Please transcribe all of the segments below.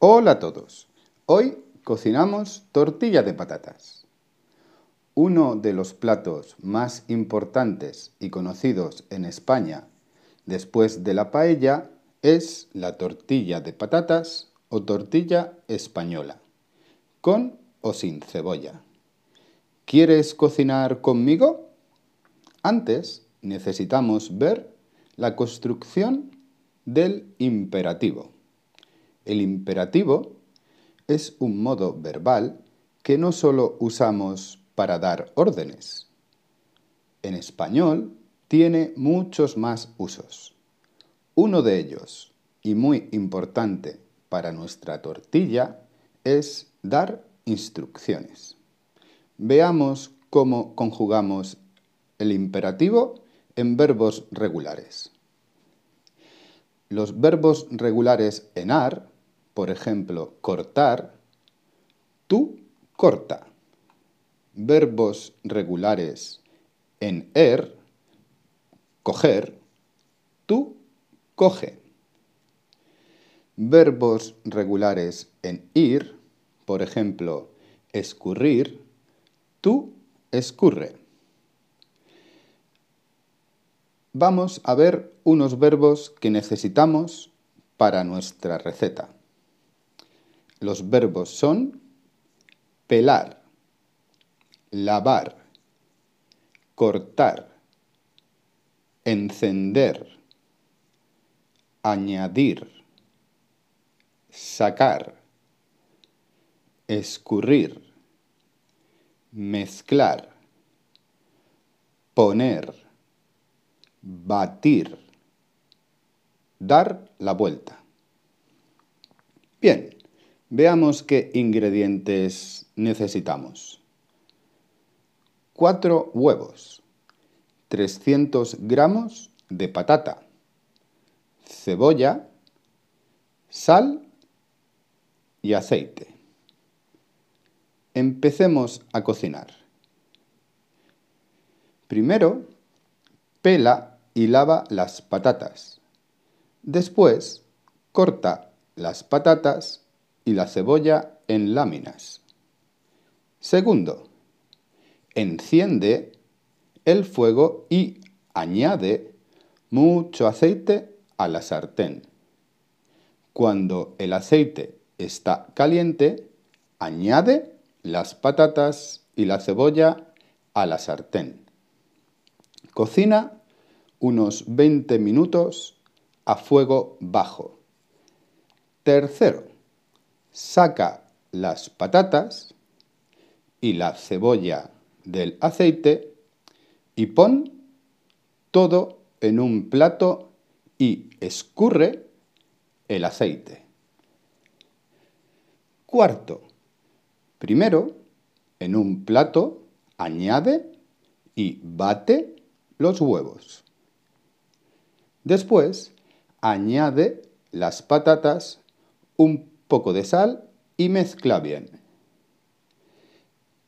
Hola a todos. Hoy cocinamos tortilla de patatas. Uno de los platos más importantes y conocidos en España después de la paella es la tortilla de patatas o tortilla española, con o sin cebolla. ¿Quieres cocinar conmigo? Antes necesitamos ver la construcción del imperativo. El imperativo es un modo verbal que no solo usamos para dar órdenes. En español tiene muchos más usos. Uno de ellos, y muy importante para nuestra tortilla, es dar instrucciones. Veamos cómo conjugamos el imperativo en verbos regulares. Los verbos regulares en ar, por ejemplo, cortar, tú corta. Verbos regulares en er, coger, tú coge. Verbos regulares en ir, por ejemplo, escurrir, tú escurre. Vamos a ver unos verbos que necesitamos para nuestra receta. Los verbos son pelar, lavar, cortar, encender, añadir, sacar, escurrir, mezclar, poner, batir, dar la vuelta. Bien, veamos qué ingredientes necesitamos. Cuatro huevos, 300 gramos de patata, cebolla, sal y aceite. Empecemos a cocinar. Primero, pela y lava las patatas. Después, corta las patatas y la cebolla en láminas. Segundo, enciende el fuego y añade mucho aceite a la sartén. Cuando el aceite está caliente, añade las patatas y la cebolla a la sartén. Cocina unos 20 minutos a fuego bajo. Tercero, saca las patatas y la cebolla del aceite y pon todo en un plato y escurre el aceite. Cuarto, primero en un plato añade y bate los huevos. Después añade las patatas, un poco de sal y mezcla bien.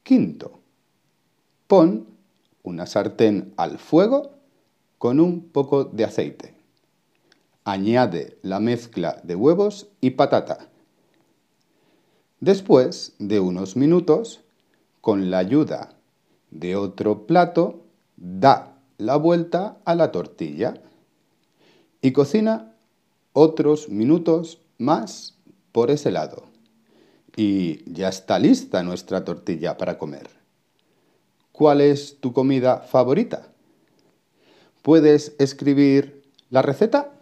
Quinto, pon una sartén al fuego con un poco de aceite. Añade la mezcla de huevos y patata. Después de unos minutos, con la ayuda de otro plato, da la vuelta a la tortilla y cocina otros minutos más por ese lado. Y ya está lista nuestra tortilla para comer. ¿Cuál es tu comida favorita? ¿Puedes escribir la receta?